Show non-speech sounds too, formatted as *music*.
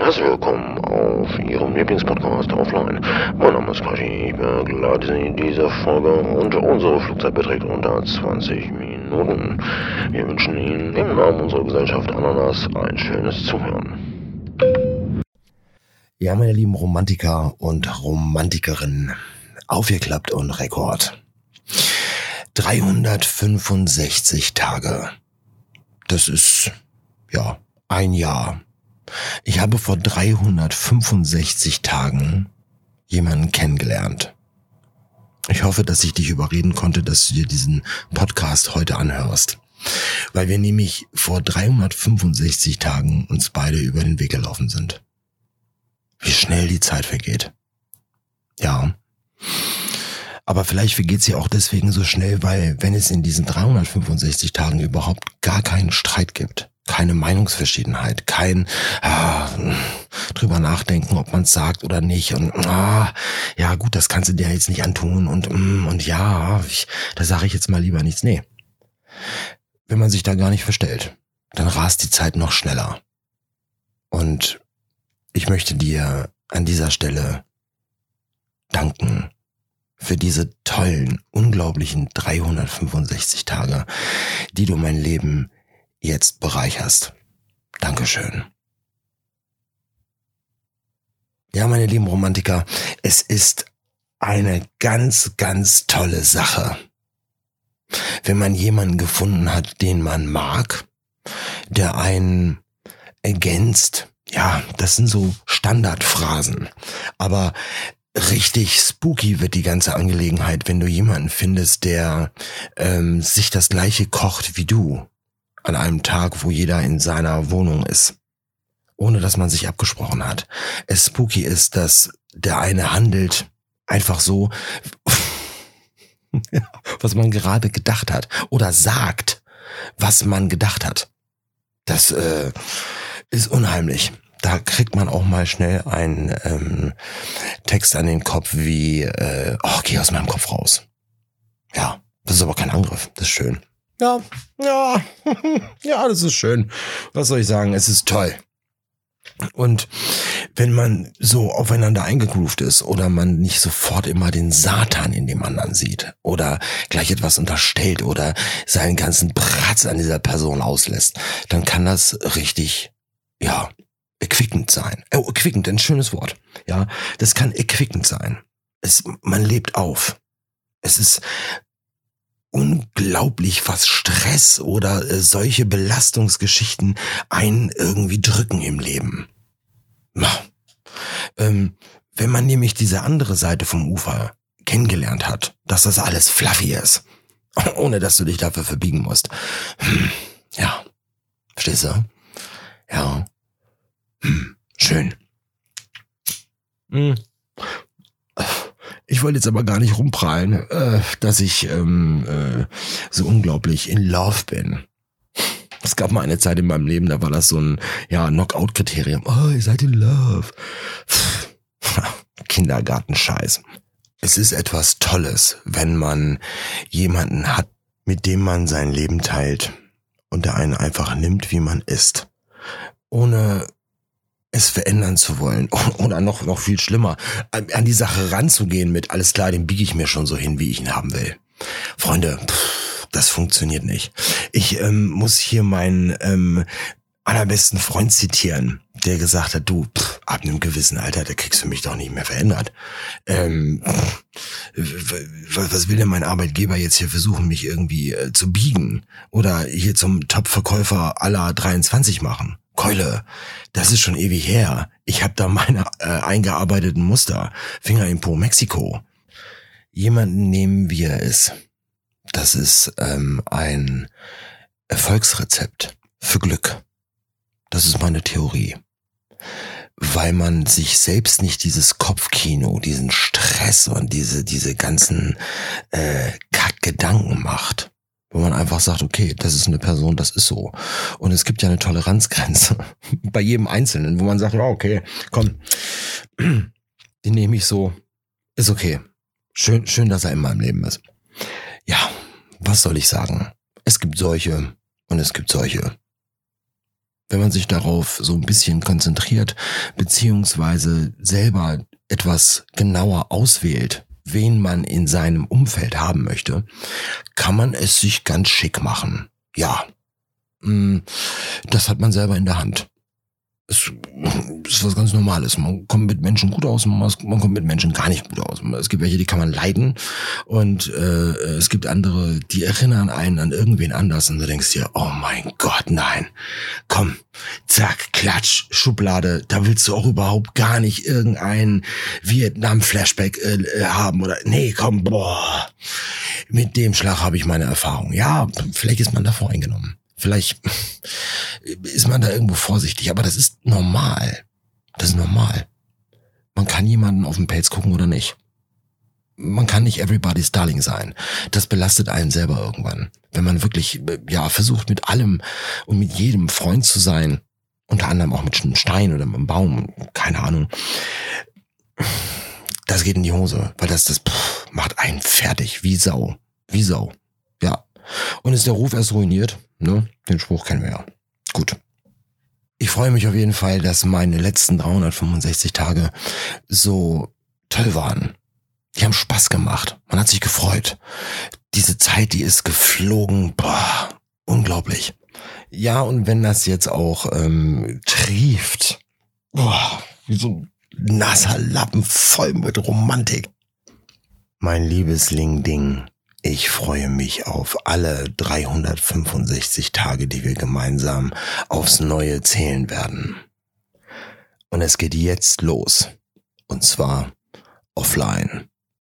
Herzlich willkommen auf Ihrem Lieblingspodcast Offline. Mein Name ist Quashi, ich begleite Sie in dieser Folge und unsere Flugzeit beträgt unter 20 Minuten. Wir wünschen Ihnen im Namen unserer Gesellschaft Ananas ein schönes Zuhören. Ja, meine lieben Romantiker und Romantikerinnen, aufgeklappt und Rekord. 365 Tage. Das ist, ja, ein Jahr. Ich habe vor 365 Tagen jemanden kennengelernt. Ich hoffe, dass ich dich überreden konnte, dass du dir diesen Podcast heute anhörst. Weil wir nämlich vor 365 Tagen uns beide über den Weg gelaufen sind. Wie schnell die Zeit vergeht. Ja. Aber vielleicht vergeht sie auch deswegen so schnell, weil wenn es in diesen 365 Tagen überhaupt gar keinen Streit gibt, keine Meinungsverschiedenheit, kein ah, drüber nachdenken, ob man es sagt oder nicht und ah, ja gut, das kannst du dir jetzt nicht antun und mm, und ja, ich, da sage ich jetzt mal lieber nichts. Nee, wenn man sich da gar nicht verstellt, dann rast die Zeit noch schneller. Und ich möchte dir an dieser Stelle danken für diese tollen, unglaublichen 365 Tage, die du mein Leben jetzt bereicherst. Dankeschön. Ja, meine lieben Romantiker, es ist eine ganz, ganz tolle Sache. Wenn man jemanden gefunden hat, den man mag, der einen ergänzt, ja, das sind so Standardphrasen. Aber richtig spooky wird die ganze Angelegenheit, wenn du jemanden findest, der ähm, sich das gleiche kocht wie du an einem Tag, wo jeder in seiner Wohnung ist, ohne dass man sich abgesprochen hat. Es spooky ist, dass der eine handelt einfach so, *laughs* was man gerade gedacht hat, oder sagt, was man gedacht hat. Das äh, ist unheimlich. Da kriegt man auch mal schnell einen ähm, Text an den Kopf wie, äh, oh, geh aus meinem Kopf raus. Ja, das ist aber kein Angriff, das ist schön. Ja, ja, *laughs* ja, das ist schön. Was soll ich sagen? Es ist toll. Und wenn man so aufeinander eingegroovt ist oder man nicht sofort immer den Satan in dem anderen sieht oder gleich etwas unterstellt oder seinen ganzen Bratz an dieser Person auslässt, dann kann das richtig, ja, erquickend sein. Oh, erquickend, ein schönes Wort. Ja, das kann erquickend sein. Es, man lebt auf. Es ist unglaublich, was Stress oder äh, solche Belastungsgeschichten einen irgendwie drücken im Leben. Ähm, wenn man nämlich diese andere Seite vom Ufer kennengelernt hat, dass das alles fluffy ist, *laughs* ohne dass du dich dafür verbiegen musst. Hm, ja, verstehst du? Ja. Hm, schön. Hm. Ich wollte jetzt aber gar nicht rumprallen, äh, dass ich ähm, äh, so unglaublich in Love bin. Es gab mal eine Zeit in meinem Leben, da war das so ein ja Knockout-Kriterium. Oh, ihr seid in Love. *laughs* Kindergartenscheiß. Es ist etwas Tolles, wenn man jemanden hat, mit dem man sein Leben teilt und der einen einfach nimmt, wie man ist, ohne es verändern zu wollen *laughs* oder noch, noch viel schlimmer, an die Sache ranzugehen mit, alles klar, den biege ich mir schon so hin, wie ich ihn haben will. Freunde, das funktioniert nicht. Ich ähm, muss hier meinen ähm, allerbesten Freund zitieren, der gesagt hat, du, pff, ab einem gewissen Alter, da kriegst du mich doch nicht mehr verändert. Ähm, was will denn mein Arbeitgeber jetzt hier versuchen, mich irgendwie äh, zu biegen oder hier zum Top-Verkäufer aller 23 machen? Keule, das ist schon ewig her. Ich habe da meine äh, eingearbeiteten Muster. Finger in Po, Mexiko. Jemanden nehmen, wie er ist. Das ist ähm, ein Erfolgsrezept für Glück. Das ist meine Theorie. Weil man sich selbst nicht dieses Kopfkino, diesen Stress und diese, diese ganzen äh, Kackgedanken macht wo man einfach sagt, okay, das ist eine Person, das ist so. Und es gibt ja eine Toleranzgrenze *laughs* bei jedem Einzelnen, wo man sagt, ja, okay, komm, *clears throat* den nehme ich so, ist okay. Schön, schön, dass er in meinem Leben ist. Ja, was soll ich sagen? Es gibt solche und es gibt solche. wenn man sich darauf so ein bisschen konzentriert, beziehungsweise selber etwas genauer auswählt, wen man in seinem Umfeld haben möchte, kann man es sich ganz schick machen. Ja, mm, das hat man selber in der Hand es ist was ganz Normales. Man kommt mit Menschen gut aus, man kommt mit Menschen gar nicht gut aus. Es gibt welche, die kann man leiden und äh, es gibt andere, die erinnern einen an irgendwen anders und du denkst dir, oh mein Gott, nein, komm, zack, klatsch, Schublade, da willst du auch überhaupt gar nicht irgendein Vietnam-Flashback äh, haben oder nee, komm, boah, mit dem Schlag habe ich meine Erfahrung. Ja, vielleicht ist man davor eingenommen. Vielleicht ist man da irgendwo vorsichtig, aber das ist normal. Das ist normal. Man kann jemanden auf den Pelz gucken oder nicht. Man kann nicht everybody's darling sein. Das belastet einen selber irgendwann. Wenn man wirklich, ja, versucht mit allem und mit jedem Freund zu sein, unter anderem auch mit einem Stein oder mit einem Baum, keine Ahnung. Das geht in die Hose, weil das, das pff, macht einen fertig, wie Sau. Wie Sau. Ja. Und ist der Ruf erst ruiniert, Ne? Den Spruch kennen wir ja. Gut. Ich freue mich auf jeden Fall, dass meine letzten 365 Tage so toll waren. Die haben Spaß gemacht. Man hat sich gefreut. Diese Zeit, die ist geflogen. Boah, unglaublich. Ja, und wenn das jetzt auch ähm, trieft, boah, wie so ein nasser Lappen voll mit Romantik. Mein liebes Ling Ding. Ich freue mich auf alle 365 Tage, die wir gemeinsam aufs Neue zählen werden. Und es geht jetzt los. Und zwar offline.